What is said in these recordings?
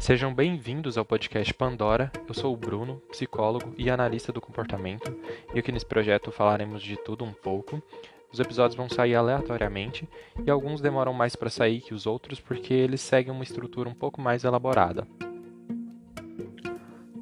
Sejam bem-vindos ao podcast Pandora. Eu sou o Bruno, psicólogo e analista do comportamento, e aqui nesse projeto falaremos de tudo um pouco. Os episódios vão sair aleatoriamente e alguns demoram mais para sair que os outros porque eles seguem uma estrutura um pouco mais elaborada.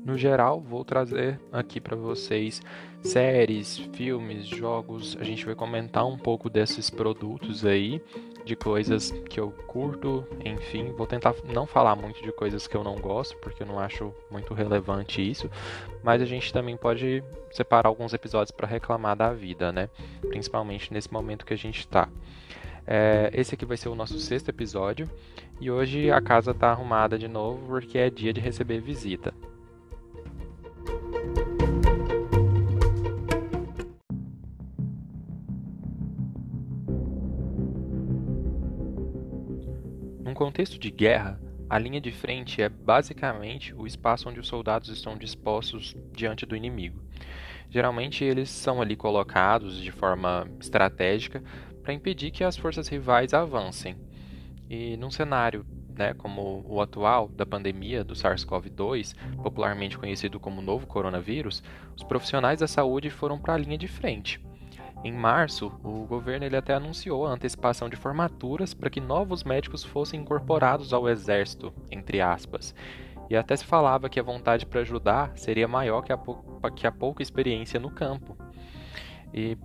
No geral, vou trazer aqui para vocês séries, filmes, jogos. A gente vai comentar um pouco desses produtos aí, de coisas que eu curto, enfim. Vou tentar não falar muito de coisas que eu não gosto, porque eu não acho muito relevante isso. Mas a gente também pode separar alguns episódios para reclamar da vida, né? Principalmente nesse momento que a gente está. É, esse aqui vai ser o nosso sexto episódio e hoje a casa está arrumada de novo porque é dia de receber visita. Contexto de guerra, a linha de frente é basicamente o espaço onde os soldados estão dispostos diante do inimigo. Geralmente eles são ali colocados de forma estratégica para impedir que as forças rivais avancem. E num cenário né, como o atual da pandemia do SARS-CoV-2, popularmente conhecido como novo coronavírus, os profissionais da saúde foram para a linha de frente. Em março, o governo ele até anunciou a antecipação de formaturas para que novos médicos fossem incorporados ao exército, entre aspas. E até se falava que a vontade para ajudar seria maior que a, que a pouca experiência no campo. E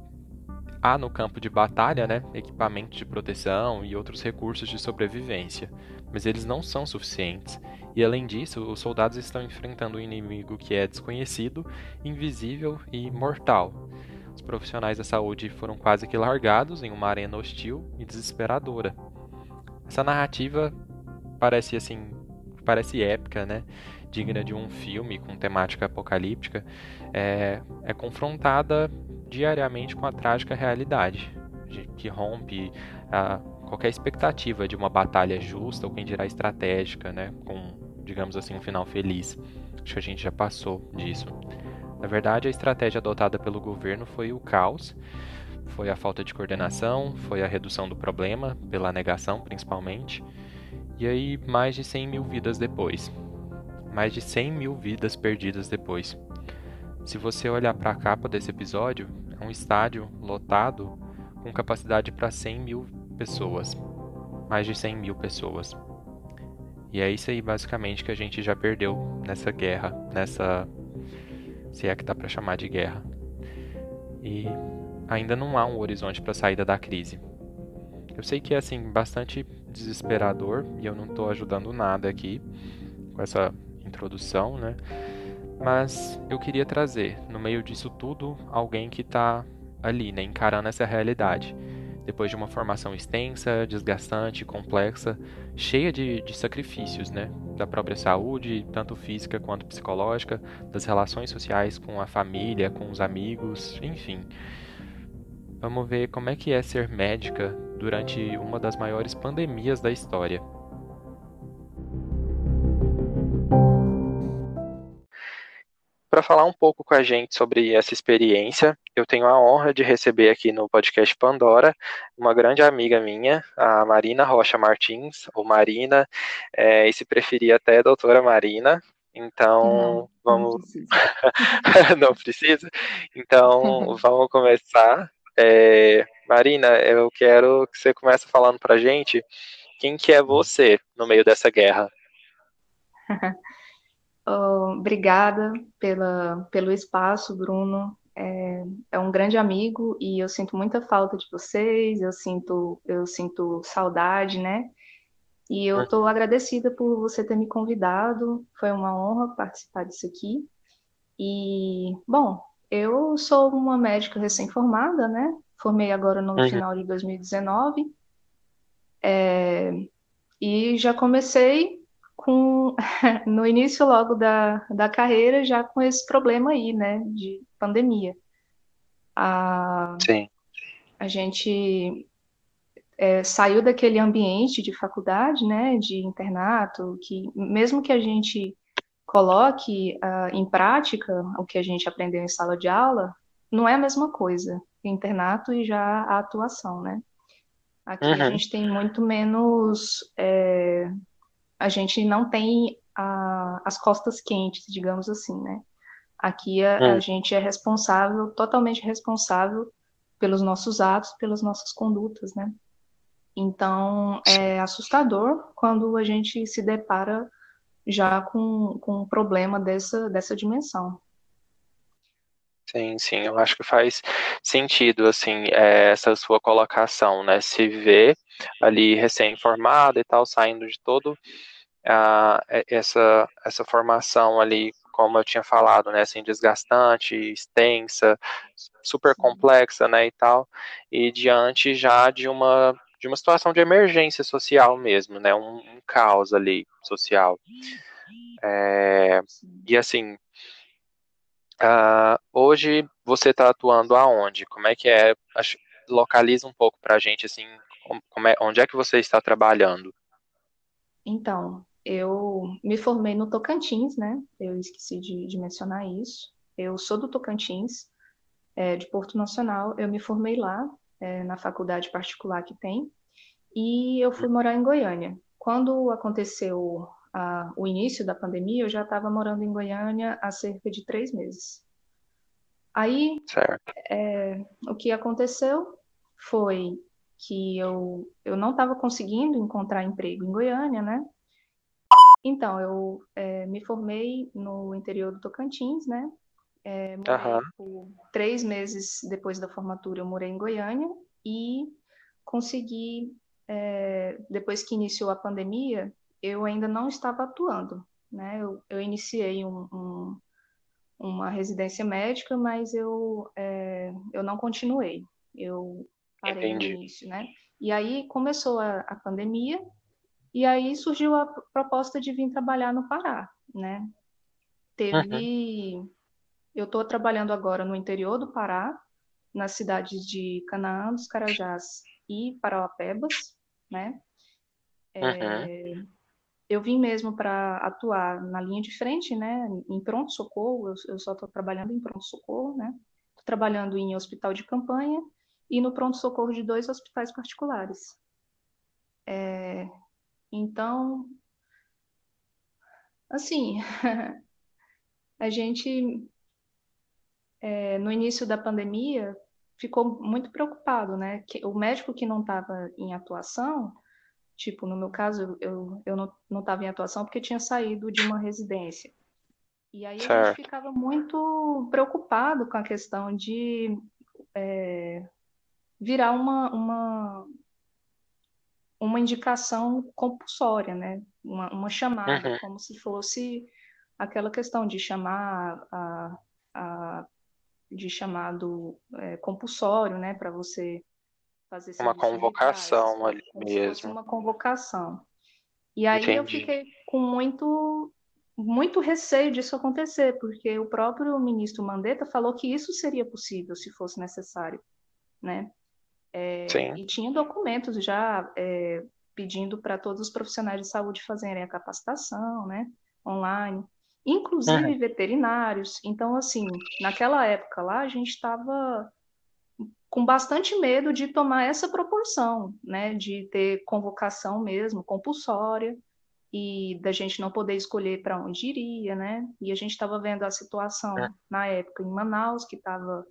há no campo de batalha né, equipamentos de proteção e outros recursos de sobrevivência, mas eles não são suficientes. E além disso, os soldados estão enfrentando um inimigo que é desconhecido, invisível e mortal. Os profissionais da saúde foram quase que largados em uma arena hostil e desesperadora. Essa narrativa parece assim, parece épica, né? Digna de um filme com temática apocalíptica, é, é confrontada diariamente com a trágica realidade, que rompe a, qualquer expectativa de uma batalha justa ou quem dirá estratégica, né, com, digamos assim, um final feliz. Acho que a gente já passou disso. Na verdade, a estratégia adotada pelo governo foi o caos, foi a falta de coordenação, foi a redução do problema, pela negação principalmente, e aí mais de 100 mil vidas depois. Mais de 100 mil vidas perdidas depois. Se você olhar para a capa desse episódio, é um estádio lotado com capacidade para 100 mil pessoas. Mais de 100 mil pessoas. E é isso aí basicamente que a gente já perdeu nessa guerra, nessa. Se é que dá para chamar de guerra. E ainda não há um horizonte para a saída da crise. Eu sei que é assim bastante desesperador e eu não estou ajudando nada aqui com essa introdução, né? Mas eu queria trazer, no meio disso tudo, alguém que está ali, né, encarando essa realidade. Depois de uma formação extensa, desgastante, complexa, cheia de, de sacrifícios, né? Da própria saúde, tanto física quanto psicológica, das relações sociais com a família, com os amigos, enfim. Vamos ver como é que é ser médica durante uma das maiores pandemias da história. Para falar um pouco com a gente sobre essa experiência, eu tenho a honra de receber aqui no podcast Pandora uma grande amiga minha, a Marina Rocha Martins, ou Marina, é, e se preferir até doutora Marina. Então, não, vamos. Não precisa. não precisa? Então, vamos começar. É, Marina, eu quero que você comece falando para a gente quem que é você no meio dessa guerra. obrigada pela, pelo espaço, Bruno. É, é, um grande amigo e eu sinto muita falta de vocês, eu sinto, eu sinto saudade, né? E eu estou agradecida por você ter me convidado, foi uma honra participar disso aqui. E, bom, eu sou uma médica recém-formada, né? Formei agora no uhum. final de 2019. É, e já comecei com no início logo da, da carreira já com esse problema aí, né, de pandemia. A, Sim. A gente é, saiu daquele ambiente de faculdade, né, de internato, que mesmo que a gente coloque uh, em prática o que a gente aprendeu em sala de aula, não é a mesma coisa. Internato e já a atuação, né? Aqui uhum. a gente tem muito menos é, a gente não tem a, as costas quentes, digamos assim, né? Aqui a, a hum. gente é responsável, totalmente responsável pelos nossos atos, pelas nossas condutas, né? Então é assustador quando a gente se depara já com, com um problema dessa, dessa dimensão. Sim, sim, eu acho que faz sentido, assim, é, essa sua colocação, né? Se vê ali recém-formado e tal, saindo de todo uh, essa, essa formação ali, como eu tinha falado, né? Assim, desgastante, extensa, super complexa, né? E tal, e diante já de uma de uma situação de emergência social mesmo, né? Um, um caos ali social. É, e assim, Uh, hoje você está atuando aonde? Como é que é? Localiza um pouco para a gente, assim, como é, onde é que você está trabalhando? Então, eu me formei no Tocantins, né? Eu esqueci de, de mencionar isso. Eu sou do Tocantins, é, de Porto Nacional. Eu me formei lá, é, na faculdade particular que tem, e eu fui morar em Goiânia. Quando aconteceu a, o início da pandemia, eu já estava morando em Goiânia há cerca de três meses. Aí, é, o que aconteceu foi que eu, eu não estava conseguindo encontrar emprego em Goiânia, né? Então, eu é, me formei no interior do Tocantins, né? É, morei por três meses depois da formatura, eu morei em Goiânia e consegui, é, depois que iniciou a pandemia, eu ainda não estava atuando, né? Eu, eu iniciei um, um, uma residência médica, mas eu, é, eu não continuei. Eu parei Entendi. no início, né? E aí começou a, a pandemia, e aí surgiu a proposta de vir trabalhar no Pará, né? Teve... Uhum. Eu estou trabalhando agora no interior do Pará, nas cidades de Canaã dos Carajás e Parauapebas, né? É, uhum eu vim mesmo para atuar na linha de frente, né, em pronto-socorro, eu, eu, só estou trabalhando em pronto-socorro, né, estou trabalhando em hospital de campanha e no pronto-socorro de dois hospitais particulares. É, então, assim, a gente, é, no início da pandemia, ficou muito preocupado, né, que o médico que não estava em atuação, Tipo, no meu caso, eu, eu não estava em atuação porque tinha saído de uma residência. E aí certo. a gente ficava muito preocupado com a questão de é, virar uma, uma, uma indicação compulsória, né? Uma, uma chamada, uhum. como se fosse aquela questão de chamar a, a de chamado é, compulsório, né, para você fazer uma convocação ali mesmo. uma convocação. E aí Entendi. eu fiquei com muito muito receio disso acontecer, porque o próprio ministro Mandetta falou que isso seria possível se fosse necessário, né? É, e tinha documentos já é, pedindo para todos os profissionais de saúde fazerem a capacitação, né? Online, inclusive uhum. veterinários. Então, assim, naquela época lá, a gente estava com bastante medo de tomar essa proporção, né, de ter convocação mesmo, compulsória, e da gente não poder escolher para onde iria, né, e a gente estava vendo a situação é. na época em Manaus, que estava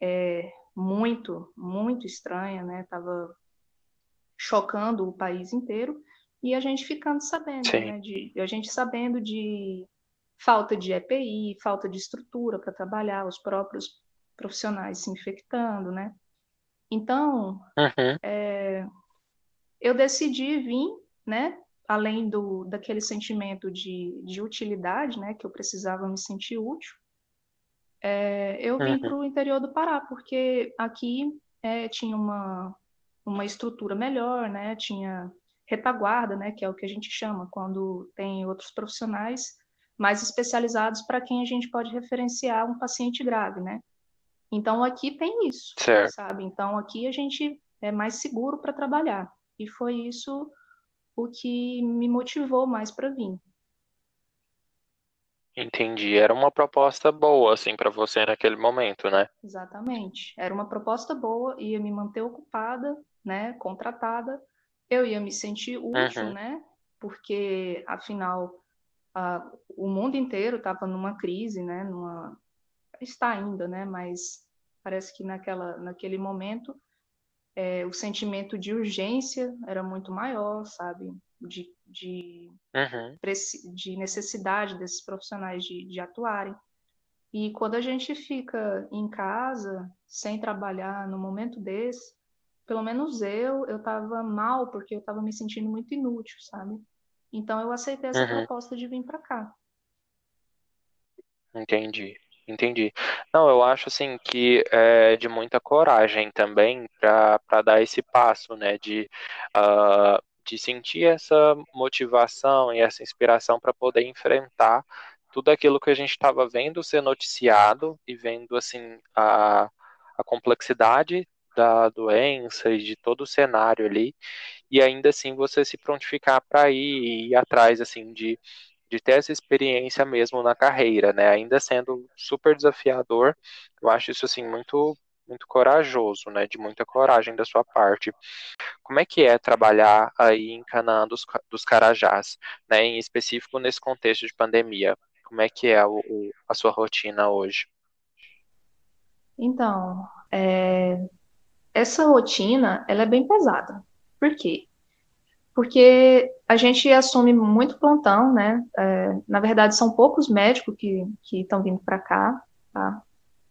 é, muito, muito estranha, né, estava chocando o país inteiro, e a gente ficando sabendo, né, de, a gente sabendo de falta de EPI, falta de estrutura para trabalhar, os próprios profissionais se infectando, né? Então, uhum. é, eu decidi vir, né? Além do daquele sentimento de, de utilidade, né? Que eu precisava me sentir útil. É, eu vim uhum. para o interior do Pará, porque aqui é, tinha uma, uma estrutura melhor, né? Tinha retaguarda, né? Que é o que a gente chama quando tem outros profissionais mais especializados para quem a gente pode referenciar um paciente grave, né? Então aqui tem isso, certo. sabe? Então aqui a gente é mais seguro para trabalhar. E foi isso o que me motivou mais para vir. Entendi. Era uma proposta boa, assim, para você naquele momento, né? Exatamente. Era uma proposta boa, ia me manter ocupada, né? Contratada. Eu ia me sentir útil, uhum. né? Porque, afinal, a, o mundo inteiro estava numa crise, né? Numa, está ainda, né? Mas parece que naquela, naquele momento é, o sentimento de urgência era muito maior, sabe? De, de, uhum. de necessidade desses profissionais de, de atuarem. E quando a gente fica em casa, sem trabalhar, no momento desse, pelo menos eu, eu estava mal, porque eu estava me sentindo muito inútil, sabe? Então eu aceitei essa uhum. proposta de vir para cá. Entendi, entendi. Não, eu acho assim que é de muita coragem também para dar esse passo, né? De, uh, de sentir essa motivação e essa inspiração para poder enfrentar tudo aquilo que a gente estava vendo ser noticiado e vendo assim a, a complexidade da doença e de todo o cenário ali, e ainda assim você se prontificar para ir ir atrás assim de, de ter essa experiência mesmo na carreira, né? Ainda sendo super desafiador, eu acho isso assim muito muito corajoso, né? De muita coragem da sua parte. Como é que é trabalhar aí em Canaã dos, dos Carajás, né? Em específico nesse contexto de pandemia. Como é que é o, o, a sua rotina hoje? Então, é, essa rotina ela é bem pesada. Por quê? Porque a gente assume muito plantão, né? É, na verdade, são poucos médicos que estão vindo para cá, tá?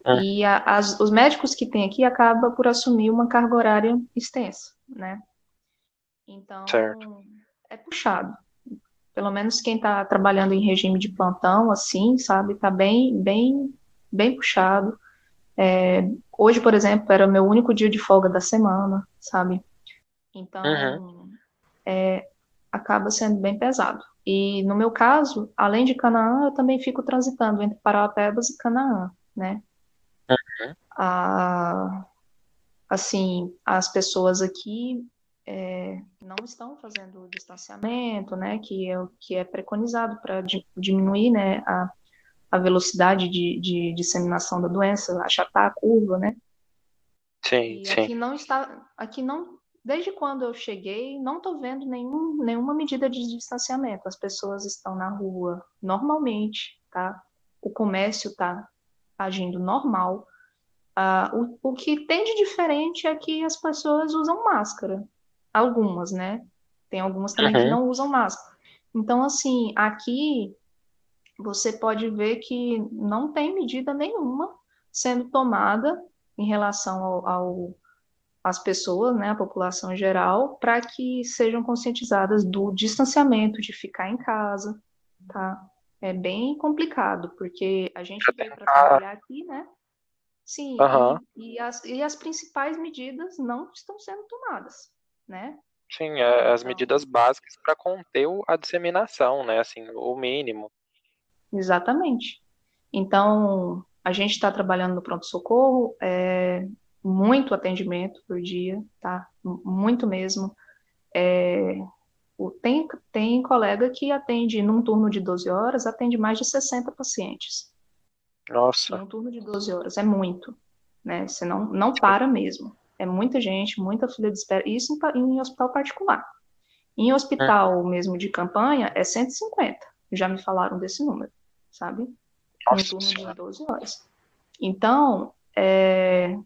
É. E a, as, os médicos que tem aqui acabam por assumir uma carga horária extensa, né? Então, certo. é puxado pelo menos quem está trabalhando em regime de plantão, assim, sabe, está bem, bem, bem puxado. É, hoje, por exemplo, era o meu único dia de folga da semana, sabe? Então, uhum. é, acaba sendo bem pesado. E no meu caso, além de Canaã, eu também fico transitando entre Parauapebas e Canaã, né? Uhum. Ah, assim, as pessoas aqui é, não estão fazendo o distanciamento, né, que é o que é preconizado para di diminuir, né, a, a velocidade de, de, disseminação da doença, achatar a curva, né? Sim, e sim. Aqui não está, aqui não, desde quando eu cheguei, não estou vendo nenhum, nenhuma medida de distanciamento. As pessoas estão na rua normalmente, tá? O comércio está agindo normal. Uh, o, o que tem de diferente é que as pessoas usam máscara, algumas, né? Tem algumas também uhum. que não usam máscara. Então, assim, aqui você pode ver que não tem medida nenhuma sendo tomada em relação ao, ao às pessoas, né, a população em geral, para que sejam conscientizadas do distanciamento, de ficar em casa, tá? É bem complicado, porque a gente veio para trabalhar aqui, né? Sim, uhum. e, e, as, e as principais medidas não estão sendo tomadas né? Sim, é, as então medidas básicas para conter a disseminação, né? Assim, o mínimo. Exatamente. Então, a gente está trabalhando no pronto-socorro, é, muito atendimento por dia, tá? Muito mesmo. É, tem, tem colega que atende num turno de 12 horas, atende mais de 60 pacientes. Nossa. Num turno de 12 horas, é muito, né? Você não, não para mesmo. É muita gente, muita fila de espera. Isso em, em hospital particular. Em hospital é. mesmo de campanha, é 150. Já me falaram desse número, sabe? Nossa, em turno de 12 horas. Então, é...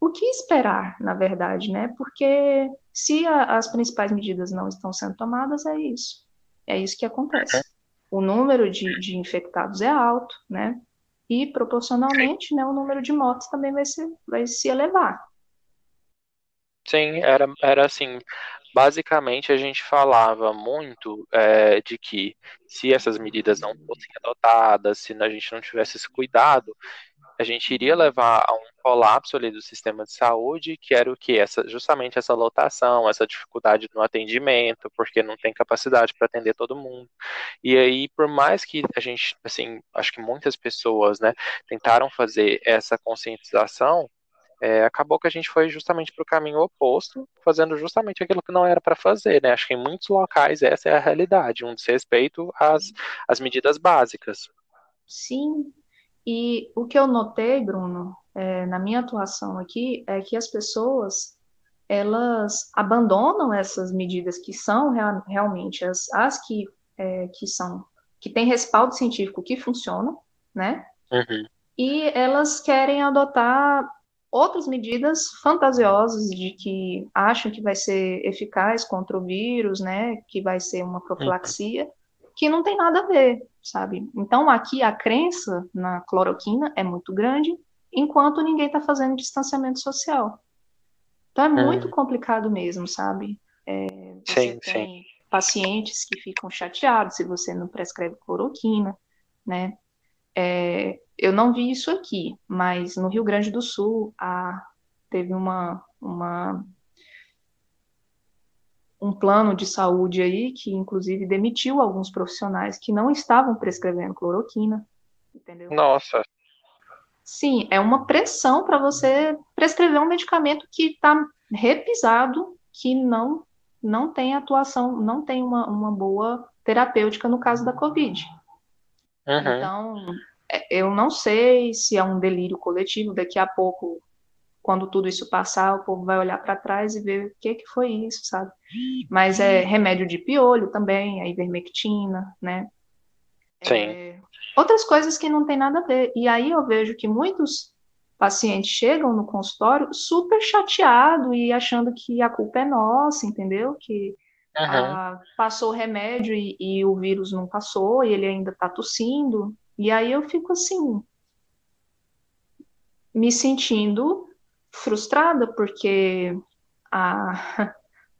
o que esperar, na verdade, né? Porque se a, as principais medidas não estão sendo tomadas, é isso. É isso que acontece. O número de, de infectados é alto, né? E proporcionalmente, né, o número de mortes também vai se, vai se elevar. Sim, era, era assim. Basicamente, a gente falava muito é, de que se essas medidas não fossem adotadas, se a gente não tivesse esse cuidado, a gente iria levar a um colapso ali do sistema de saúde, que era o que? Essa, justamente essa lotação, essa dificuldade no atendimento, porque não tem capacidade para atender todo mundo. E aí, por mais que a gente, assim, acho que muitas pessoas, né, tentaram fazer essa conscientização, é, acabou que a gente foi justamente para o caminho oposto, fazendo justamente aquilo que não era para fazer, né? Acho que em muitos locais essa é a realidade, um desrespeito às, às medidas básicas. Sim, e o que eu notei, Bruno, é, na minha atuação aqui, é que as pessoas elas abandonam essas medidas que são real, realmente as, as que, é, que são que tem respaldo científico que funcionam, né? Uhum. E elas querem adotar outras medidas fantasiosas de que acham que vai ser eficaz contra o vírus, né? Que vai ser uma profilaxia, uhum. Que não tem nada a ver, sabe? Então aqui a crença na cloroquina é muito grande, enquanto ninguém está fazendo distanciamento social. Então é muito uhum. complicado mesmo, sabe? É, você sim, tem sim. pacientes que ficam chateados se você não prescreve cloroquina, né? É, eu não vi isso aqui, mas no Rio Grande do Sul a, teve uma, uma um plano de saúde aí que inclusive demitiu alguns profissionais que não estavam prescrevendo cloroquina, entendeu? Nossa. Sim, é uma pressão para você prescrever um medicamento que está repisado, que não não tem atuação, não tem uma, uma boa terapêutica no caso da Covid. Uhum. Então, é, eu não sei se é um delírio coletivo, daqui a pouco, quando tudo isso passar, o povo vai olhar para trás e ver o que, que foi isso, sabe? Mas é remédio de piolho também, a ivermectina, né? Sim. É, outras coisas que não tem nada a ver. E aí eu vejo que muitos pacientes chegam no consultório super chateado e achando que a culpa é nossa, entendeu? Que uhum. ah, passou o remédio e, e, o vírus não passou e ele ainda está tossindo. E aí eu fico assim, me sentindo frustrada, porque ah,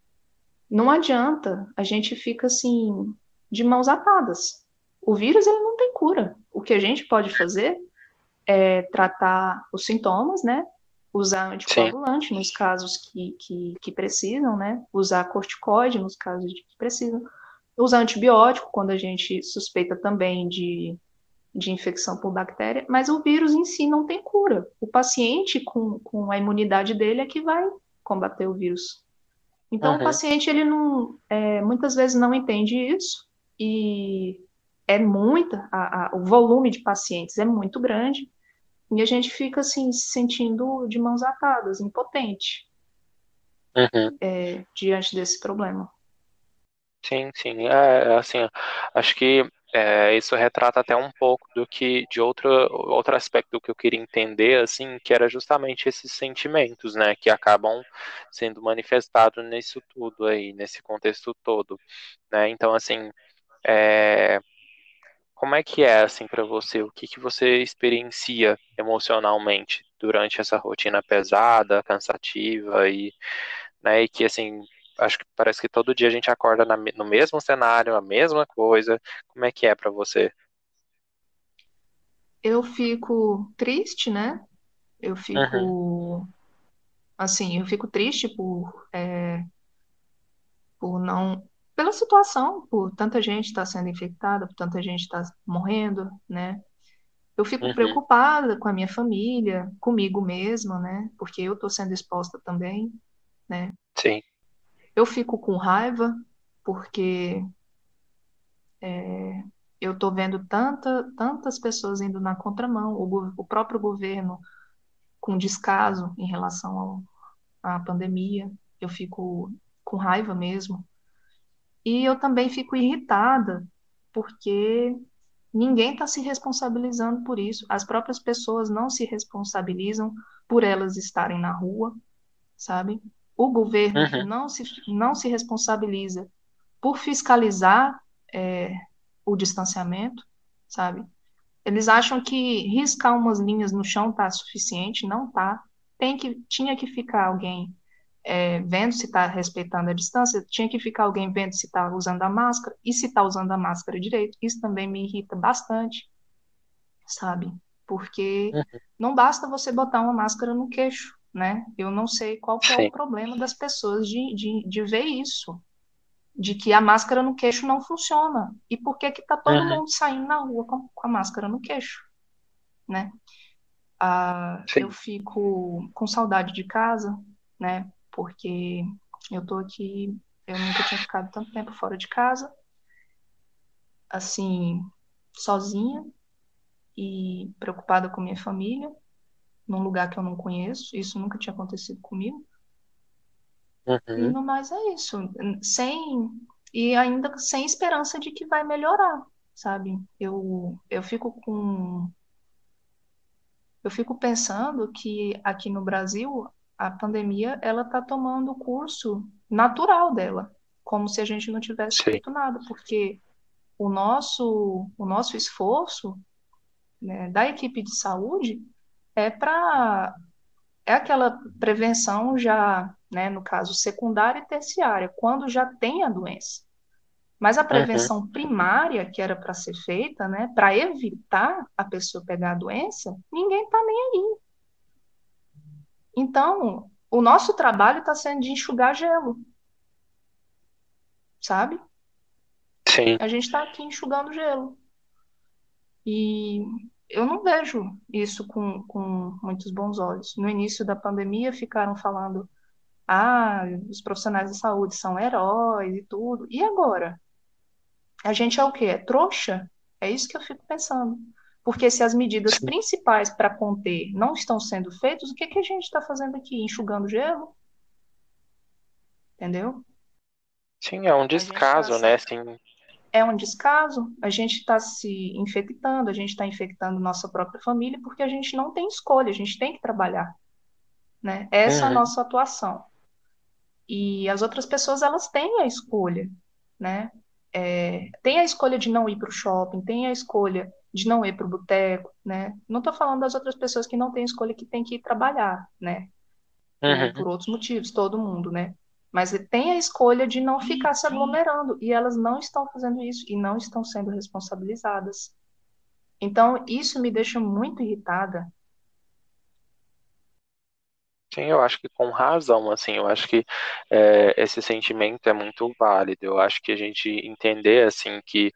não adianta, a gente fica assim, de mãos atadas. O vírus ele não tem cura. O que a gente pode fazer é tratar os sintomas, né? Usar anticoagulante Sim. nos casos que, que, que, precisam, né? Usar corticoide nos casos que precisam. Usar antibiótico quando a gente suspeita também de, de infecção por bactéria, mas o vírus em si não tem cura. O paciente com, com a imunidade dele é que vai combater o vírus. Então uhum. o paciente ele não, é, muitas vezes não entende isso e é muita, a, a, o volume de pacientes é muito grande e a gente fica assim, se sentindo de mãos atadas, impotente uhum. é, diante desse problema. Sim, sim. É, assim, acho que é, isso retrata até um pouco do que de outro, outro aspecto que eu queria entender, assim, que era justamente esses sentimentos, né, que acabam sendo manifestados nisso tudo aí, nesse contexto todo, né? Então, assim, é, como é que é assim para você? O que que você experiencia emocionalmente durante essa rotina pesada, cansativa e, né, e que assim, acho que parece que todo dia a gente acorda na, no mesmo cenário, a mesma coisa. Como é que é para você? Eu fico triste, né? Eu fico uhum. assim, eu fico triste por é, por não pela situação, por tanta gente estar tá sendo infectada, por tanta gente estar tá morrendo, né? Eu fico uhum. preocupada com a minha família, comigo mesma, né? Porque eu estou sendo exposta também, né? Sim. Eu fico com raiva porque é, eu estou vendo tanta, tantas pessoas indo na contramão, o, o próprio governo com descaso em relação ao, à pandemia. Eu fico com raiva mesmo, e eu também fico irritada, porque ninguém está se responsabilizando por isso. As próprias pessoas não se responsabilizam por elas estarem na rua, sabe? O governo uhum. não, se, não se responsabiliza por fiscalizar é, o distanciamento, sabe? Eles acham que riscar umas linhas no chão tá suficiente, não tá. Tem que, tinha que ficar alguém é, vendo se está respeitando a distância, tinha que ficar alguém vendo se está usando a máscara e se está usando a máscara direito. Isso também me irrita bastante, sabe? Porque uhum. não basta você botar uma máscara no queixo, né? Eu não sei qual é o problema das pessoas de, de, de ver isso, de que a máscara no queixo não funciona. E por que que tá todo uhum. mundo saindo na rua com, com a máscara no queixo, né? Ah, eu fico com saudade de casa, né? porque eu tô aqui, eu nunca tinha ficado tanto tempo fora de casa, assim, sozinha e preocupada com minha família, num lugar que eu não conheço, isso nunca tinha acontecido comigo. Uhum. E no mais é isso, sem e ainda sem esperança de que vai melhorar, sabe? Eu, eu fico com. Eu fico pensando que aqui no Brasil a pandemia ela está tomando o curso natural dela, como se a gente não tivesse Sim. feito nada, porque o nosso, o nosso esforço né, da equipe de saúde é para é aquela prevenção já, né, no caso secundária e terciária, quando já tem a doença. Mas a Uhum. prevenção primária que era para ser feita, né, para evitar a pessoa pegar a doença, ninguém está nem aí. Então, o nosso trabalho está sendo de enxugar gelo, sabe? Sim. A gente está aqui enxugando gelo. E eu não vejo isso com, com muitos bons olhos. No início da pandemia, ficaram falando: ah, os profissionais de saúde são heróis e tudo. E agora? A gente é o quê? É trouxa? É isso que eu fico pensando. Porque se as medidas principais para conter não estão sendo feitas, o que, que a gente está fazendo aqui? Enxugando gelo? Entendeu? Sim, é um descaso, tá né? Assim, É um descaso. A gente está se infectando, a gente está infectando nossa própria família porque a gente não tem escolha, a gente tem que trabalhar, né? Essa é a Uhum. nossa atuação. E as outras pessoas, elas têm a escolha, né? É, tem a escolha de não ir para o shopping, tem a escolha de não ir para o boteco, né? Não estou falando das outras pessoas que não têm escolha, que têm que ir trabalhar, né? Uhum. por outros motivos, todo mundo, né? Mas tem a escolha de não ficar se aglomerando, e elas não estão fazendo isso, e não estão sendo responsabilizadas. Então, isso me deixa muito irritada. Sim, eu acho que com razão, assim, eu acho que é, esse sentimento é muito válido. Eu acho que a gente entender, assim, que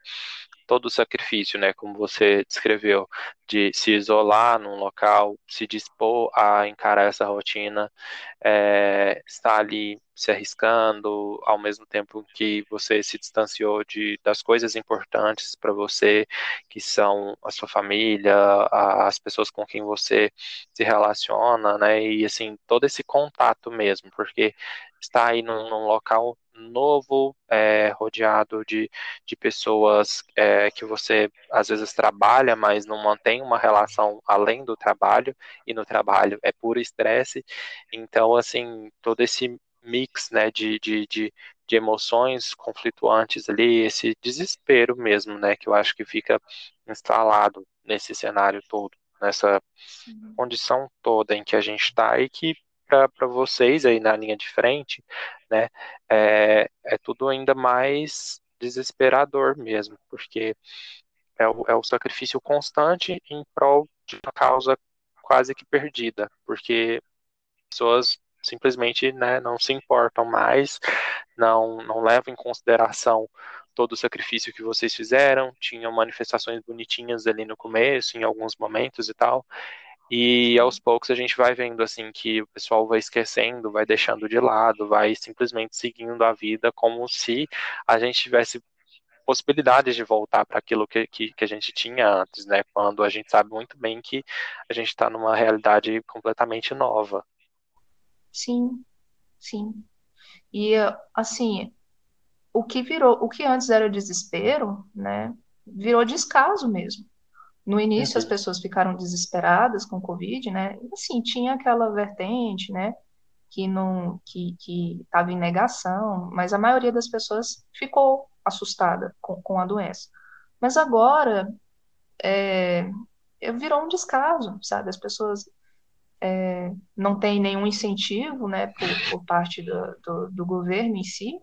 todo o sacrifício, né, como você descreveu, de se isolar num local, se dispor a encarar essa rotina, é, estar ali se arriscando, ao mesmo tempo que você se distanciou de, das coisas importantes para você, que são a sua família, a- as pessoas com quem você se relaciona, né, e assim, todo esse contato mesmo, porque estar aí num, num local novo, é, rodeado de de pessoas é, que você às vezes trabalha, mas não mantém uma relação além do trabalho, e no trabalho é puro estresse. Então, assim, todo esse mix, né, de, de, de, de emoções conflituantes ali, esse desespero mesmo, né, que eu acho que fica instalado nesse cenário todo, nessa Sim, condição toda em que a gente está e que para vocês aí na linha de frente, né, é, é tudo ainda mais desesperador mesmo, porque é o, é o sacrifício constante em prol de uma causa quase que perdida, porque pessoas simplesmente, né, não se importam mais, não, não levam em consideração todo o sacrifício que vocês fizeram, tinham manifestações bonitinhas ali no começo, em alguns momentos e tal, e aos poucos a gente vai vendo assim que o pessoal vai esquecendo, vai deixando de lado, vai simplesmente seguindo a vida como se a gente tivesse possibilidades de voltar para aquilo que, que, que a gente tinha antes, né? Quando a gente sabe muito bem que a gente está numa realidade completamente nova. sim, sim. E assim, o que virou, o que antes era desespero, né, virou descaso mesmo. No início as Uhum, pessoas ficaram desesperadas com o Covid, né? Assim, tinha aquela vertente, né, que não que que estava em negação, mas a maioria das pessoas ficou assustada com, com a doença. Mas agora é, virou um descaso, sabe? As pessoas é, não têm nenhum incentivo, né, por, por parte do, do, do governo em si,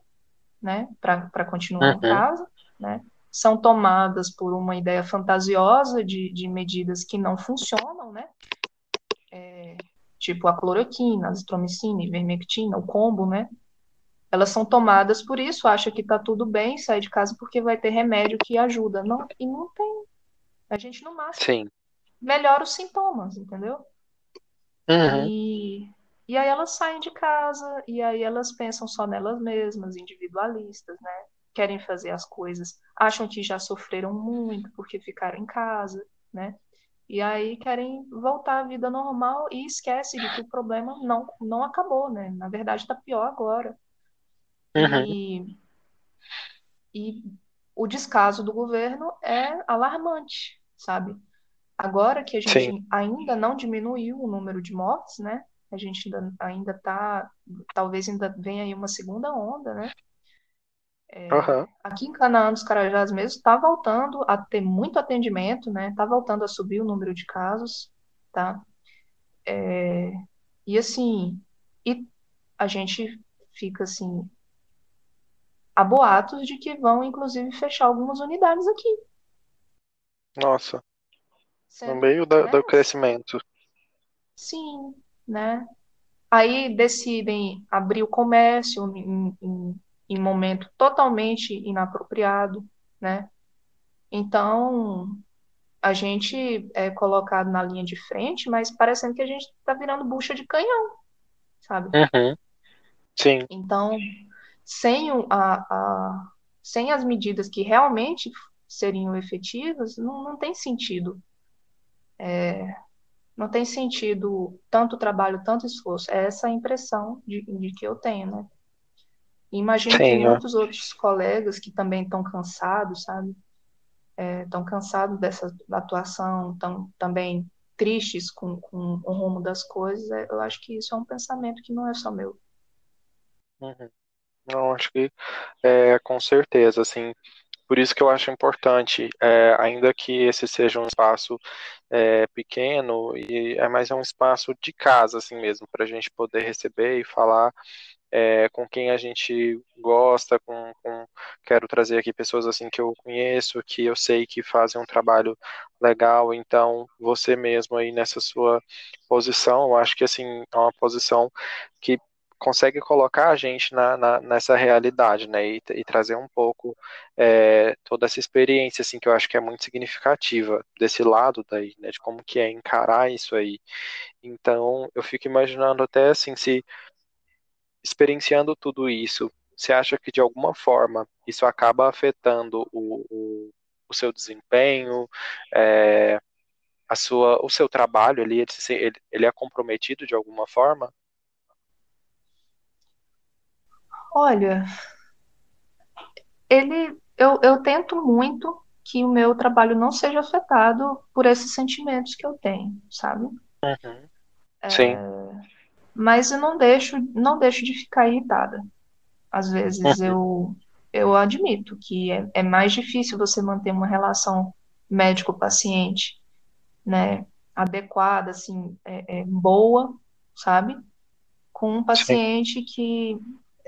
né, para continuar em uhum, casa, né, são tomadas por uma ideia fantasiosa de, de medidas que não funcionam, né, tipo a cloroquina, a azitromicina, ivermectina, o combo, né, elas são tomadas por isso, acha que está tudo bem, sai de casa porque vai ter remédio que ajuda, não, e não tem, a gente no máximo sim. melhora os sintomas, entendeu? Uhum, E, e aí elas saem de casa, e aí elas pensam só nelas mesmas, individualistas, né? Querem fazer as coisas, acham que já sofreram muito porque ficaram em casa, né? E aí querem voltar à vida normal e esquece de que o problema não, não acabou, né? Na verdade, está pior agora. uhum, E, e o descaso do governo é alarmante, sabe? Agora que a gente Sim. ainda não diminuiu o número de mortes, né? A gente ainda, ainda tá, talvez ainda venha aí uma segunda onda, né? Aham. Aqui em Canaã dos Carajás mesmo está voltando a ter muito atendimento, né? Está voltando a subir o número de casos, tá? É, e assim, e a gente fica assim a boatos de que vão inclusive fechar algumas unidades aqui, Nossa, no meio da- né? do crescimento. Sim, né? Aí decidem abrir o comércio em, em, em momento totalmente inapropriado, né? Então, a gente é colocado na linha de frente, mas parecendo que a gente está virando bucha de canhão, sabe? Uhum. Sim, Então, sem, a, a, sem as medidas que realmente seriam efetivas, não, não tem sentido. Não tem sentido tanto trabalho, tanto esforço. É essa a impressão de, de que eu tenho, né? E imagino que sim, ó. muitos outros colegas que também estão cansados, sabe? Estão cansados dessa atuação, estão também tristes com, com o rumo das coisas. É, Eu acho que isso é um pensamento que não é só meu. Uhum. Não, acho que é, com certeza, assim, por isso que eu acho importante, é, ainda que esse seja um espaço é, pequeno, e é mais é um espaço de casa, assim mesmo, para a gente poder receber e falar é, com quem a gente gosta, com, com- quero trazer aqui pessoas assim que eu conheço, que eu sei que fazem um trabalho legal, então você mesmo aí nessa sua posição, eu acho que assim, é uma posição que consegue colocar a gente na, na- nessa realidade, né, e, e trazer um pouco é, toda essa experiência, assim, que eu acho que é muito significativa desse lado daí, né, de como que é encarar isso aí. Então, eu fico imaginando até assim, se experienciando tudo isso, você acha que de alguma forma isso acaba afetando o, o, o seu desempenho, é, a sua, o seu trabalho ali, ele, ele, ele é comprometido de alguma forma? Olha, ele, eu, eu tento muito que o meu trabalho não seja afetado por esses sentimentos que eu tenho, sabe? Uhum. Sim. Mas eu não deixo, não deixo de ficar irritada. Às vezes eu, eu admito que é, é mais difícil você manter uma relação médico-paciente, né, adequada, assim, é, é boa, sabe? Com um Sim. paciente que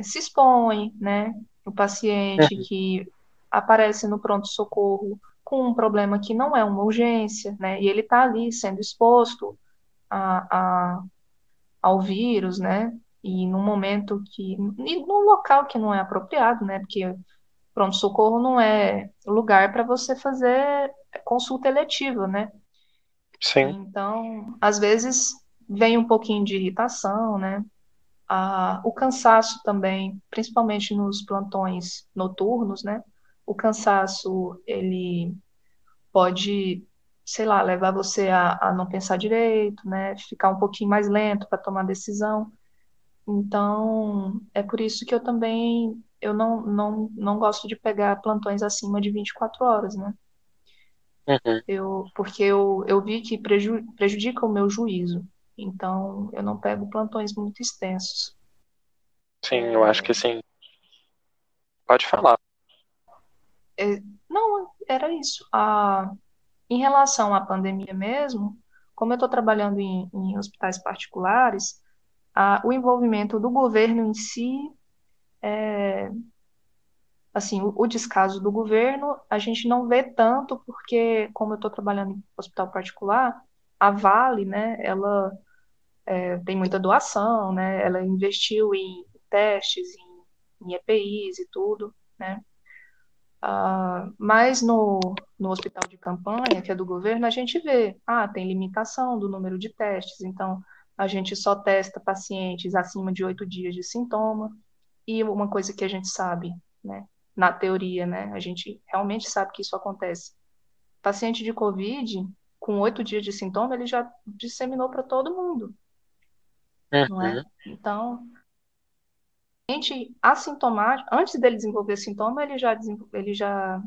se expõe, né? O paciente Uhum. que aparece no pronto-socorro com um problema que não é uma urgência, né? E ele está ali sendo exposto a, a, ao vírus, né? E num momento que. E num local que não é apropriado, né? Porque pronto-socorro não é lugar para você fazer consulta eletiva, né? Sim. Então, às vezes vem um pouquinho de irritação, né? Ah, o cansaço também, principalmente nos plantões noturnos, né? O cansaço, ele pode, sei lá, levar você a, a não pensar direito, né? Ficar um pouquinho mais lento para tomar decisão. Então, é por isso que eu também eu não, não, não gosto de pegar plantões acima de 24 horas, né? Uhum. Eu, porque eu, eu vi que preju, prejudica o meu juízo. Então, eu não pego plantões muito extensos. Sim, eu acho que sim. Pode falar. É, não, era isso. Ah, em relação à pandemia mesmo, como eu estou trabalhando em, em hospitais particulares, ah, o envolvimento do governo em si assim, o, o descaso do governo a gente não vê tanto porque, como eu estou trabalhando em hospital particular, a Vale, né, ela é, tem muita doação, né, ela investiu em testes, em, em EPIs e tudo, né, ah, mas no, no hospital de campanha, que é do governo, a gente vê, ah, tem limitação do número de testes, então a gente só testa pacientes acima de oito dias de sintoma, e uma coisa que a gente sabe, né, na teoria, né, a gente realmente sabe que isso acontece. Paciente de Covid, com oito dias de sintoma, ele já disseminou para todo mundo, não é? Uhum. Então, gente assintomático, antes dele desenvolver sintoma, ele já, ele já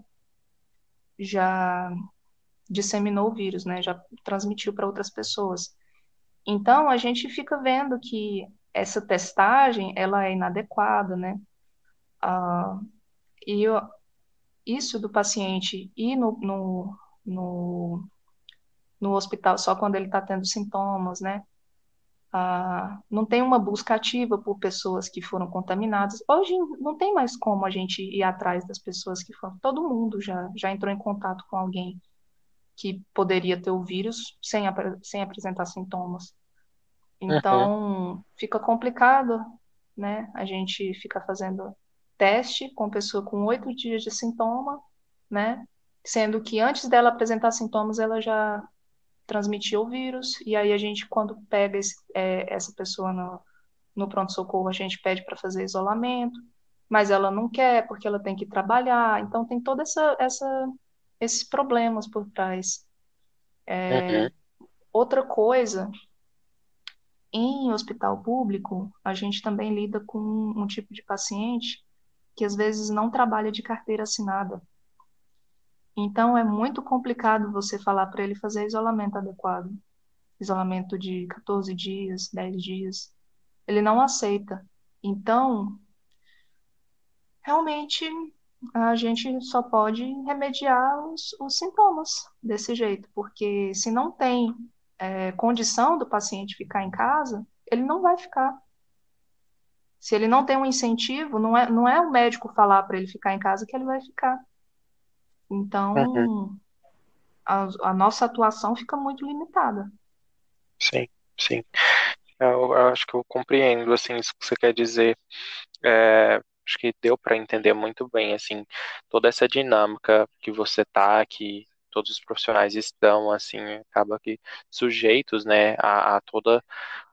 já disseminou o vírus, né? Já transmitiu para outras pessoas. Então, a gente fica vendo que essa testagem, ela é inadequada, né? Ah, e eu, isso do paciente ir no, no, no, no hospital só quando ele está tendo sintomas, né? Ah, não tem uma busca ativa por pessoas que foram contaminadas. Hoje não tem mais como a gente ir atrás das pessoas que foram. Todo mundo já, já entrou em contato com alguém que poderia ter o vírus sem, sem apresentar sintomas. Então, uhum. fica complicado, né? A gente fica fazendo teste com pessoa com oito dias de sintoma, né? Sendo que antes dela apresentar sintomas, ela já transmitia o vírus, e aí a gente, quando pega esse, é, essa pessoa no, no pronto-socorro, a gente pede para fazer isolamento, mas ela não quer porque ela tem que trabalhar, então tem toda essa, essa esses problemas por trás. É, uhum. Outra coisa, em hospital público, a gente também lida com um tipo de paciente que às vezes não trabalha de carteira assinada. Então é muito complicado você falar para ele fazer isolamento adequado. Isolamento de 14 dias, 10 dias. Ele não aceita. Então, realmente a gente só pode remediar os, os sintomas desse jeito, porque se não tem é, condição do paciente ficar em casa, ele não vai ficar. Se ele não tem um incentivo, não é, não é o médico falar para ele ficar em casa que ele vai ficar. Então, uhum. a, a, nossa atuação fica muito limitada. Sim, sim. Eu, eu, acho que eu compreendo assim isso que você quer dizer. É, acho que deu para entender muito bem assim toda essa dinâmica que você tá, que todos os profissionais estão assim, acaba que sujeitos, né, a, a toda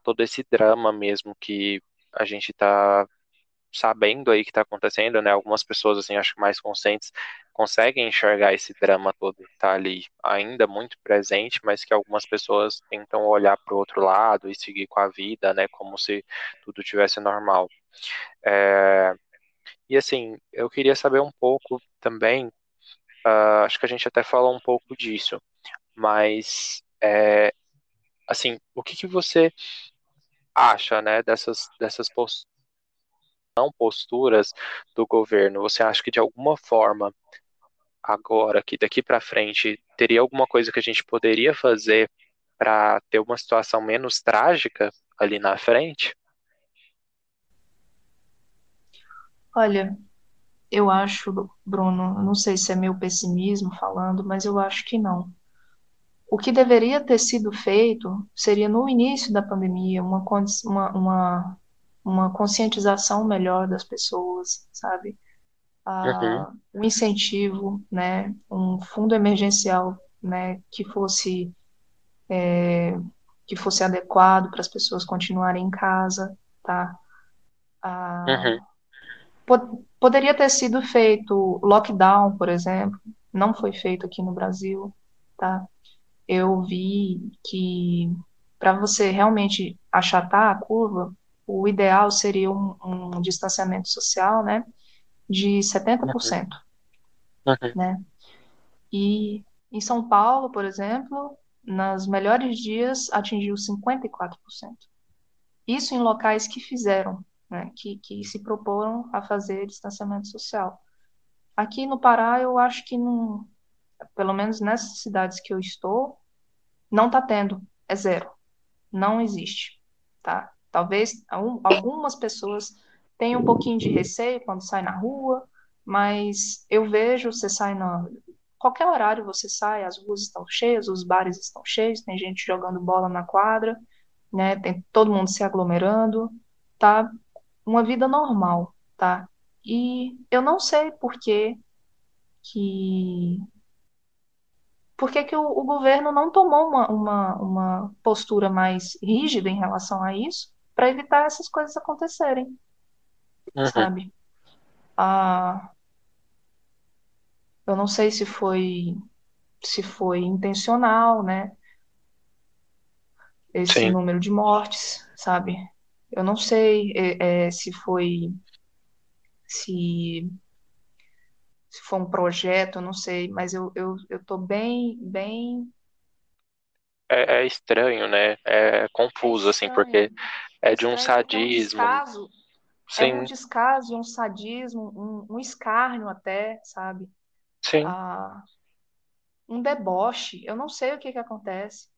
todo esse drama mesmo que a gente está sabendo aí que está acontecendo, né? Algumas pessoas, assim, acho que mais conscientes, conseguem enxergar esse drama todo que está ali ainda muito presente, mas que algumas pessoas tentam olhar para o outro lado e seguir com a vida, né? Como se tudo tivesse normal. É... E assim, eu queria saber um pouco também, uh, acho que a gente até falou um pouco disso, mas é, assim, o que, que você acha, né, dessas, dessas posturas, posturas do governo? Você acha que de alguma forma, agora, que daqui para frente, teria alguma coisa que a gente poderia fazer para ter uma situação menos trágica ali na frente? Olha, eu acho, Bruno, não sei se é meu pessimismo falando, mas eu acho que não. O que deveria ter sido feito seria no início da pandemia uma, uma, uma, uma conscientização melhor das pessoas, sabe? Ah, uhum. Um incentivo, né? Um fundo emergencial, né? Que fosse é, que fosse adequado para as pessoas continuarem em casa, tá? Ah, uhum. pod poderia ter sido feito lockdown, por exemplo, não foi feito aqui no Brasil, tá? eu vi que para você realmente achatar a curva, o ideal seria um, um distanciamento social, né, de 70%, uhum. né? E em São Paulo, por exemplo, nos melhores dias atingiu 54%. Isso em locais que fizeram, né, que, que se proporam a fazer distanciamento social. Aqui no Pará, eu acho que não, pelo menos nessas cidades que eu estou, não está tendo, é zero. Não existe, tá? Talvez algumas pessoas tenham um pouquinho de receio quando sai na rua, mas eu vejo, você sai na qualquer horário você sai, as ruas estão cheias, os bares estão cheios, tem gente jogando bola na quadra, né? Tem todo mundo se aglomerando, tá? Uma vida normal, tá? E eu não sei por que que por que, que o, o, governo não tomou uma, uma, uma postura mais rígida em relação a isso para evitar essas coisas acontecerem, uhum. sabe? Ah, eu não sei se foi se foi intencional, né? Esse Sim. número de mortes, sabe? Eu não sei é, é, se foi se foi um projeto, eu não sei, mas eu, eu, eu tô bem, bem. É, é estranho, né? É confuso, assim, porque estranho. É é de um é um sadismo. descaso, é um Sim, descaso, um sadismo, um, um escárnio até, sabe? sim. Ah, um deboche. Eu não sei o que que acontece.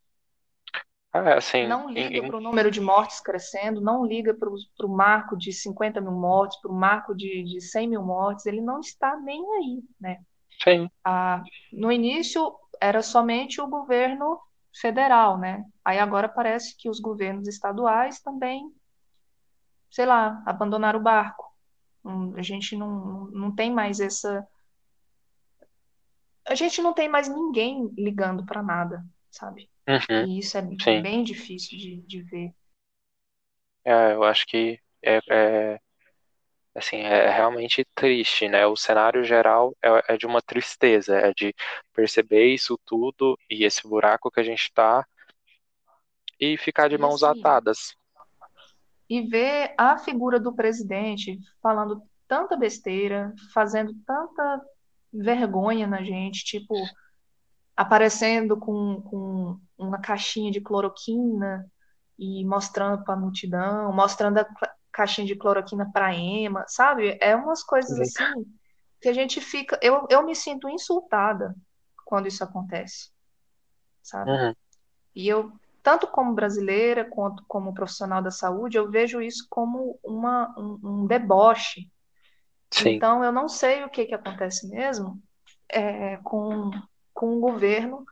É, assim, Não liga em- para o número de mortes crescendo, não liga para o marco de 50 mil mortes, para o marco de, de 100 mil mortes, ele não está nem aí, né? sim. Ah, no início era somente o governo federal, né? Aí agora parece que os governos estaduais também, sei lá, abandonaram o barco. Hum, A gente não, não tem mais essa. A gente não tem mais ninguém ligando para nada, sabe? Uhum, E isso é sim. bem difícil de, de ver. É, eu acho que é, é, assim, é realmente triste, né? O cenário geral é, é de uma tristeza, é de perceber isso tudo e esse buraco que a gente está e ficar de mãos assim, atadas. e ver a figura do presidente falando tanta besteira, fazendo tanta vergonha na gente, tipo, aparecendo com, com uma caixinha de cloroquina e mostrando para a multidão, mostrando a caixinha de cloroquina para Ema, sabe? É umas coisas Sim. assim que a gente fica. Eu, eu me sinto insultada quando isso acontece, sabe? Uhum, E eu, tanto como brasileira quanto como profissional da saúde, eu vejo isso como uma, um, um deboche. sim. Então, eu não sei o que que acontece mesmo é, com, com o governo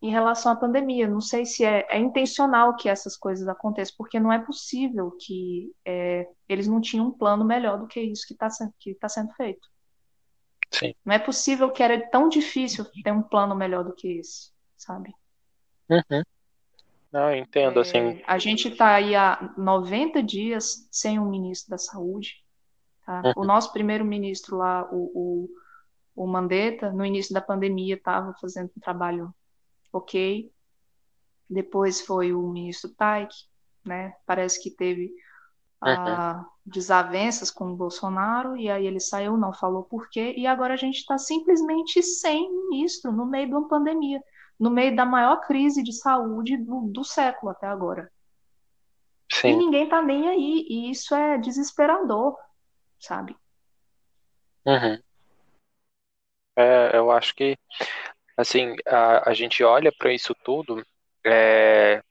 em relação à pandemia. Não sei se é, é intencional que essas coisas aconteçam, porque não é possível que é, eles não tinham um plano melhor do que isso que está sendo, que tá sendo feito. Sim. Não é possível que era tão difícil ter um plano melhor do que esse, sabe? Uhum. Não, eu entendo, assim. É, a gente está aí há 90 dias sem um ministro da saúde. Tá? O Uhum, nosso primeiro-ministro lá, o, o, o Mandetta, no início da pandemia, estava fazendo um trabalho ok. Depois foi o ministro Taik, né? Parece que teve uhum, ah, desavenças com o Bolsonaro, e aí ele saiu, não falou por quê, e agora a gente está simplesmente sem ministro no meio de uma pandemia, no meio da maior crise de saúde do, do século até agora. E sim. ninguém tá nem aí, e isso é desesperador, sabe? Uhum. É, eu acho que, assim, a, a gente olha para isso tudo. é,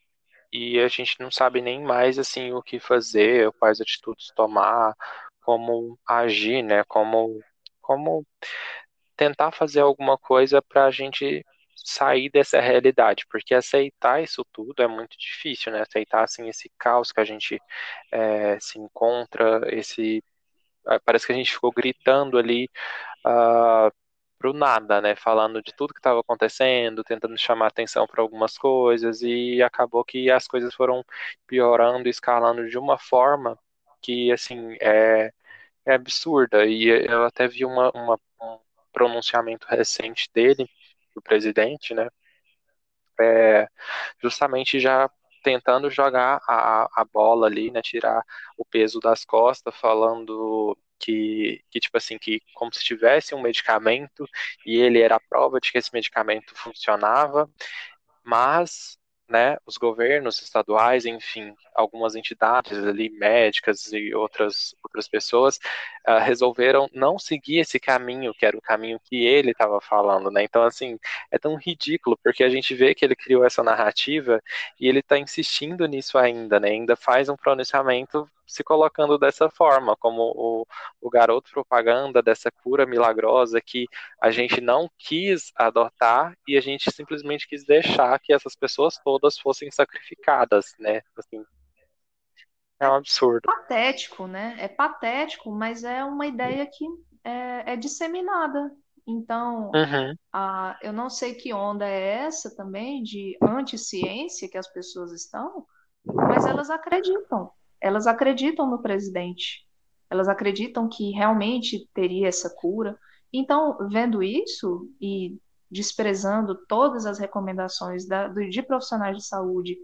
e a gente não sabe nem mais assim o que fazer, quais atitudes tomar, como agir, né? Como, como tentar fazer alguma coisa para a gente sair dessa realidade, porque aceitar isso tudo é muito difícil, né? Aceitar assim esse caos que a gente é, se encontra, esse parece que a gente ficou gritando ali uh, pro nada, né? Falando de tudo que estava acontecendo, tentando chamar atenção para algumas coisas, e acabou que as coisas foram piorando, escalando de uma forma que, assim, é, é absurda. E eu até vi uma, uma- um pronunciamento recente dele, do presidente, né? é, justamente já tentando jogar a, a bola ali, né, tirar o peso das costas, falando que, que, tipo assim, que como se tivesse um medicamento e ele era a prova de que esse medicamento funcionava, mas, né, os governos estaduais, enfim, algumas entidades ali, médicas e outras, outras pessoas, uh, resolveram não seguir esse caminho, que era o caminho que ele estava falando, né? Então, assim, é tão ridículo, porque a gente vê que ele criou essa narrativa e ele está insistindo nisso ainda, né? Ainda faz um pronunciamento se colocando dessa forma, como o, o garoto propaganda dessa cura milagrosa que a gente não quis adotar e a gente simplesmente quis deixar que essas pessoas todas fossem sacrificadas, né? Assim, é um absurdo. Patético, né? É patético, mas é uma ideia que é, é disseminada. Então, Uhum, a, eu não sei que onda é essa também de anti-ciência que as pessoas estão, mas elas acreditam. Elas acreditam no presidente. Elas acreditam que realmente teria essa cura. Então, vendo isso e desprezando todas as recomendações da, de profissionais de saúde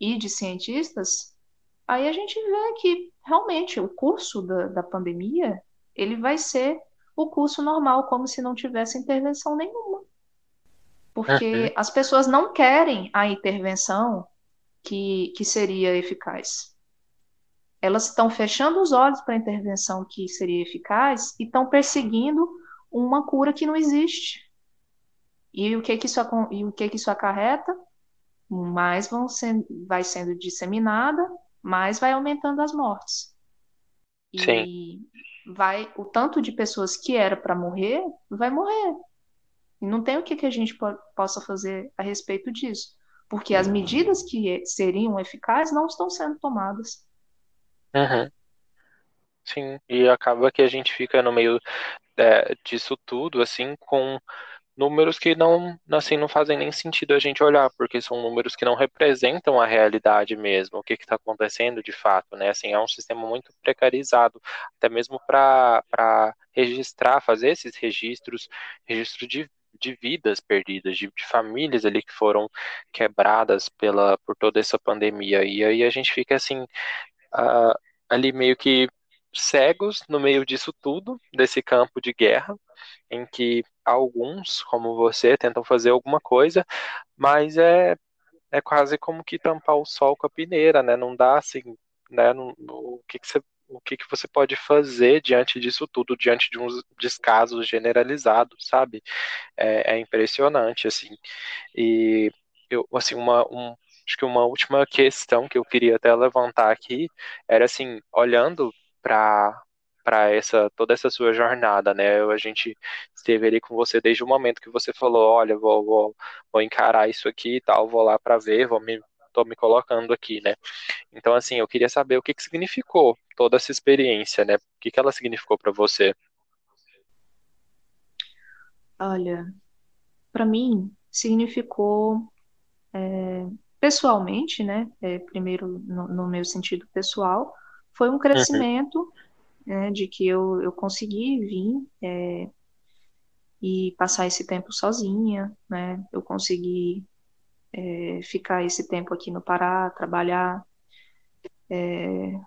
e de cientistas, aí a gente vê que realmente o curso da, da pandemia ele vai ser o curso normal, como se não tivesse intervenção nenhuma. Porque uhum. as pessoas não querem a intervenção que, que seria eficaz. Elas estão fechando os olhos para a intervenção que seria eficaz e estão perseguindo uma cura que não existe. E o que que isso, e o que que isso acarreta? Mais vão sendo, vai sendo disseminada, mais vai aumentando as mortes. E Sim. vai o tanto de pessoas que era para morrer, vai morrer. E não tem o que, que a gente po possa fazer a respeito disso, porque as medidas que seriam eficazes não estão sendo tomadas. Uhum. Sim, e acaba que a gente fica no meio é, disso tudo, assim, com números que não, assim, não fazem nem sentido a gente olhar, porque são números que não representam a realidade mesmo, o que está acontecendo de fato, né? Assim, é um sistema muito precarizado, até mesmo para registrar, fazer esses registros, registro de, de vidas perdidas, de, de, famílias ali que foram quebradas pela, por toda essa pandemia. E aí a gente fica assim, uh, ali meio que cegos no meio disso tudo, desse campo de guerra, em que alguns, como você, tentam fazer alguma coisa, mas é, é quase como que tampar o sol com a peneira, né? Não dá assim, né? Não, o que, que você o que, que você pode fazer diante disso tudo, diante de uns descasos generalizados, sabe? É, é impressionante, assim. E eu, assim, uma, um, acho que uma última questão que eu queria até levantar aqui era assim, olhando para para essa toda essa sua jornada, né? A gente esteve ali com você desde o momento que você falou, olha, vou, vou, vou encarar isso aqui e tal, vou lá para ver, vou me tô me colocando aqui, né? Então assim, eu queria saber o que que significou toda essa experiência, né? O que que ela significou para você? Olha, para mim significou é, pessoalmente, né? É, primeiro no, no meu sentido pessoal, foi um uhum. crescimento uhum. né, de que eu, eu consegui vir é, e passar esse tempo sozinha, né? Eu consegui é, ficar esse tempo aqui no Pará, trabalhar. É,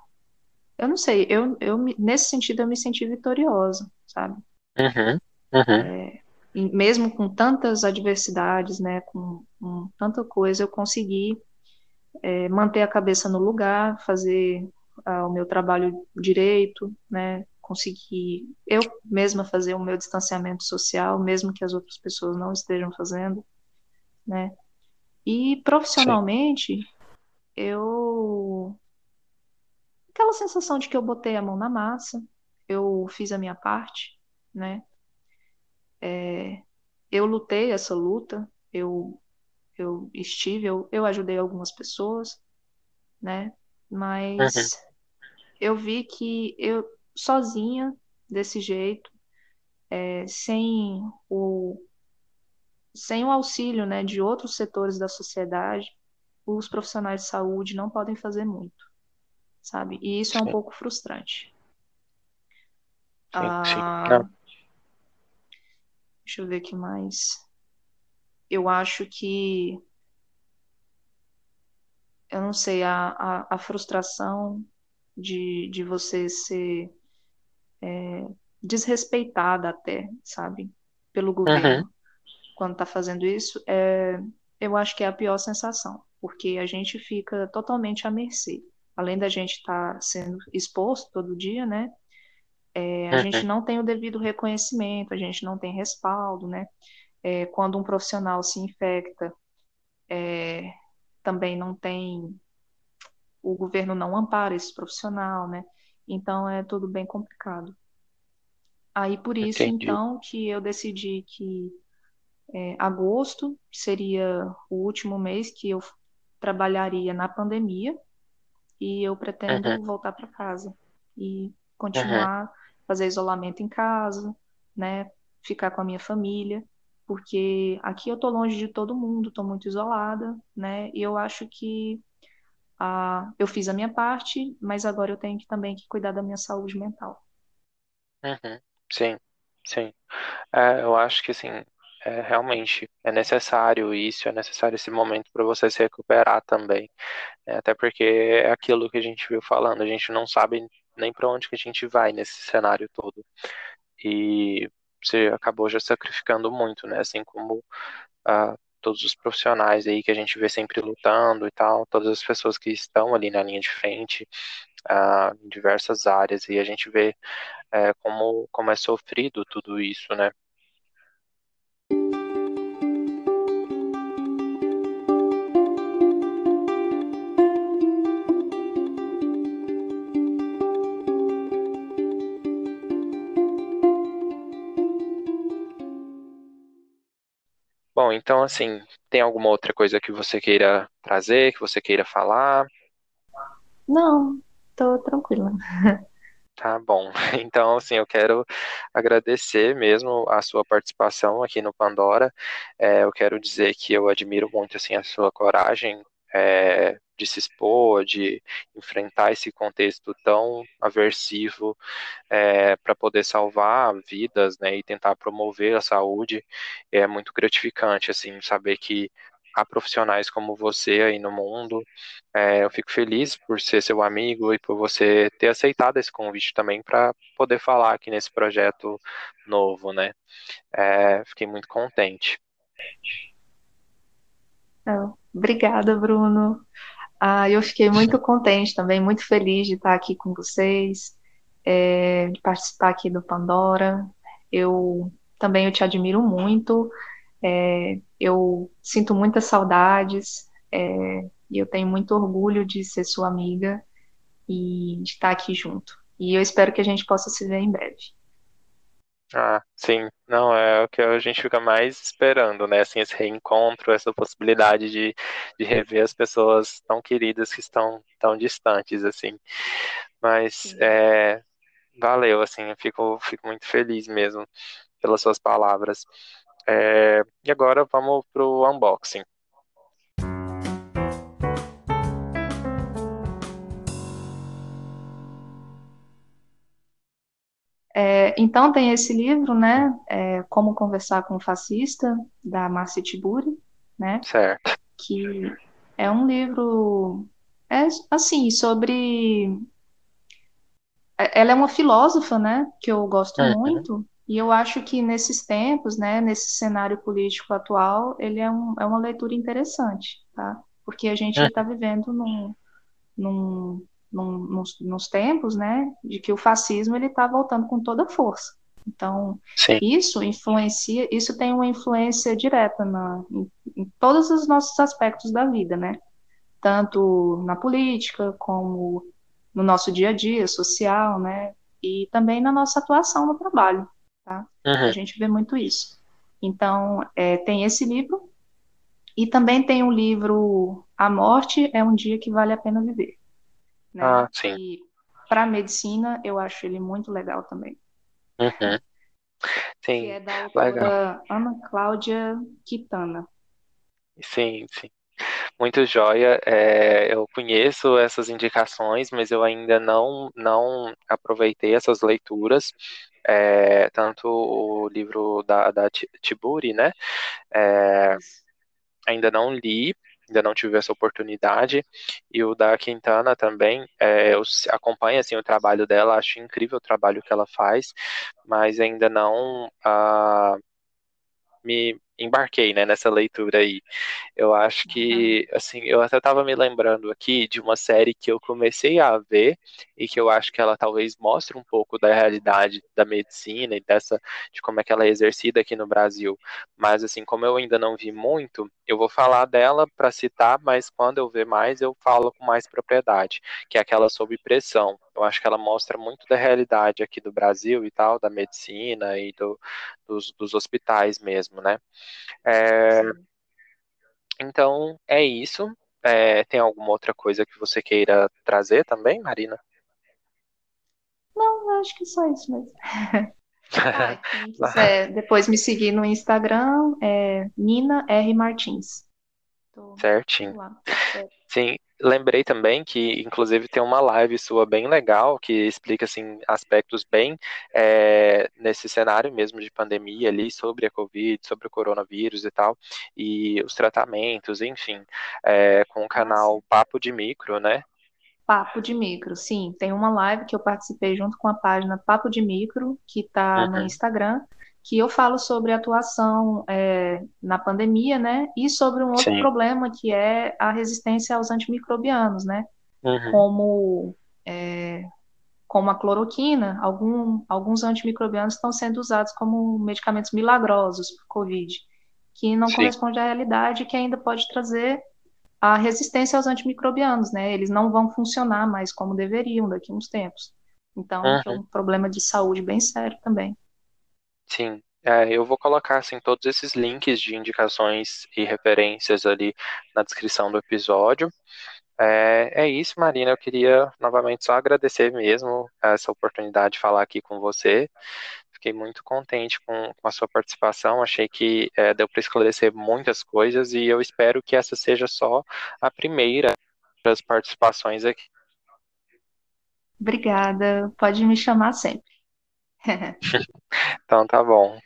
eu não sei, eu, eu nesse sentido eu me senti vitoriosa, sabe? Uhum. Uhum. Mesmo com tantas adversidades, né, com, com tanta coisa, eu consegui é, manter a cabeça no lugar, fazer o meu trabalho direito, né? Conseguir eu mesma fazer o meu distanciamento social, mesmo que as outras pessoas não estejam fazendo, né? E profissionalmente, Sim. eu aquela sensação de que eu botei a mão na massa, eu fiz a minha parte, né? É, eu lutei essa luta, eu eu estive, eu, eu ajudei algumas pessoas, né? Mas uhum. eu vi que eu sozinha, desse jeito, é, sem o sem o auxílio né, de outros setores da sociedade, os profissionais de saúde não podem fazer muito, sabe? E isso é um pouco frustrante. Sim, ah, sim. Deixa eu ver o que mais. Eu acho que eu não sei, a, a, a frustração de, de você ser é, desrespeitada até, sabe, pelo governo uhum. quando está fazendo isso, é, eu acho que é a pior sensação, porque a gente fica totalmente à mercê. Além da gente estar tá sendo exposto todo dia, né? É, a uhum. gente não tem o devido reconhecimento, a gente não tem respaldo, né? É, quando um profissional se infecta, é, também não tem, o governo não ampara esse profissional, né? Então é tudo bem complicado. Aí por isso, Entendi. então, que eu decidi que é, agosto seria o último mês que eu trabalharia na pandemia e eu pretendo uhum. voltar para casa e continuar uhum. Fazer isolamento em casa, né? Ficar com a minha família porque aqui eu tô longe de todo mundo, tô muito isolada, né? E eu acho que ah, eu fiz a minha parte, mas agora eu tenho que, também que cuidar da minha saúde mental. Uhum. Sim, sim. É, eu acho que assim, é, realmente é necessário isso, é necessário esse momento para você se recuperar também. É, até porque é aquilo que a gente viu falando, a gente não sabe nem para onde que a gente vai nesse cenário todo. e você acabou já sacrificando muito, né? Assim como uh, todos os profissionais aí que a gente vê sempre lutando e tal, todas as pessoas que estão ali na linha de frente, uh, em diversas áreas, e a gente vê uh, como, como é sofrido tudo isso, né? Bom, então assim, tem alguma outra coisa que você queira trazer, que você queira falar? Não, tô tranquila. Tá bom. Então, assim, eu quero agradecer mesmo a sua participação aqui no Pandora. É, eu quero dizer que eu admiro muito, assim, a sua coragem é, de se expor, de enfrentar esse contexto tão aversivo é, para poder salvar vidas, né, e tentar promover a saúde, é muito gratificante, assim, saber que há profissionais como você aí no mundo. É, eu fico feliz por ser seu amigo e por você ter aceitado esse convite também para poder falar aqui nesse projeto novo, né? É, fiquei muito contente. Obrigada, Bruno. Ah, eu fiquei muito contente também, muito feliz de estar aqui com vocês, é, de participar aqui do Pandora. Eu também eu te admiro muito. É, eu sinto muitas saudades é, e eu tenho muito orgulho de ser sua amiga e de estar aqui junto. E eu espero que a gente possa se ver em breve. Ah, sim, não, é o que a gente fica mais esperando, né? Assim, esse reencontro, essa possibilidade de, de rever as pessoas tão queridas que estão tão distantes, assim. Mas é, valeu, assim, eu fico, fico muito feliz mesmo pelas suas palavras. É, e agora vamos pro unboxing. É, então tem esse livro, né, é, Como Conversar com o Fascista, da Marcia Tiburi, né, certo. que é um livro, é, assim, sobre... É, ela é uma filósofa, né, que eu gosto uhum. muito, e eu acho que nesses tempos, né, nesse cenário político atual, ele é, um, é uma leitura interessante, tá? Porque a gente está vivendo num, num, num, nos, nos, tempos, né, de que o fascismo ele está voltando com toda força. Então, Sim. isso influencia, isso tem uma influência direta na, em, em, todos os nossos aspectos da vida, né? Tanto na política, como no nosso dia a dia social, né? E também na nossa atuação no trabalho, tá? Uhum. A gente vê muito isso. Então, é, tem esse livro, e também tem o livro A Morte é um Dia que Vale a Pena Viver. Né? Ah, sim. E para medicina eu acho ele muito legal também. Uhum. Sim, que é da autora legal. Ana Cláudia Quitana. Sim, sim. Muito joia. É, eu conheço essas indicações, mas eu ainda não, não aproveitei essas leituras. É, tanto o livro da, da Tiburi, né? É, ainda não li, ainda não tive essa oportunidade. E o da Quintana também, é, eu acompanho assim, o trabalho dela, acho incrível o trabalho que ela faz, mas ainda não uh, me embarquei né, nessa leitura aí. Eu acho que, assim, eu até estava me lembrando aqui de uma série que eu comecei a ver e que eu acho que ela talvez mostre um pouco da realidade da medicina e dessa, de como é que ela é exercida aqui no Brasil. Mas, assim, como eu ainda não vi muito, eu vou falar dela para citar, mas quando eu ver mais, eu falo com mais propriedade, que é aquela sob pressão. Eu acho que ela mostra muito da realidade aqui do Brasil e tal, da medicina e do, dos, dos hospitais mesmo, né? É, então, é isso. É, tem alguma outra coisa que você queira trazer também, Marina? Não, acho que é só isso mesmo. ah, quem quiser depois me seguir no Instagram é Nina R. Martins. Tô Certinho. Sim, lembrei também que, inclusive, tem uma live sua bem legal que explica assim aspectos bem é, nesse cenário mesmo de pandemia ali sobre a Covid, sobre o coronavírus e tal, e os tratamentos, enfim, é, com o canal Papo de Micro, né? Papo de Micro, sim. Tem uma live que eu participei junto com a página Papo de Micro, que está no Uhum. Instagram, que eu falo sobre atuação é, na pandemia, né? E sobre um outro Sim. problema que é a resistência aos antimicrobianos, né? Uhum. Como, é, como a cloroquina, algum, alguns antimicrobianos estão sendo usados como medicamentos milagrosos para Covid, que não Sim. corresponde à realidade e que ainda pode trazer a resistência aos antimicrobianos, né? Eles não vão funcionar mais como deveriam daqui a uns tempos. Então, que é Uhum. um problema de saúde bem sério também. Sim. É, eu vou colocar assim todos esses links de indicações e referências ali na descrição do episódio. É, é isso, Marina. Eu queria novamente só agradecer mesmo essa oportunidade de falar aqui com você. Fiquei muito contente com, com a sua participação. Achei que é, deu para esclarecer muitas coisas e eu espero que essa seja só a primeira das participações aqui. Obrigada. Pode me chamar sempre então tá bom.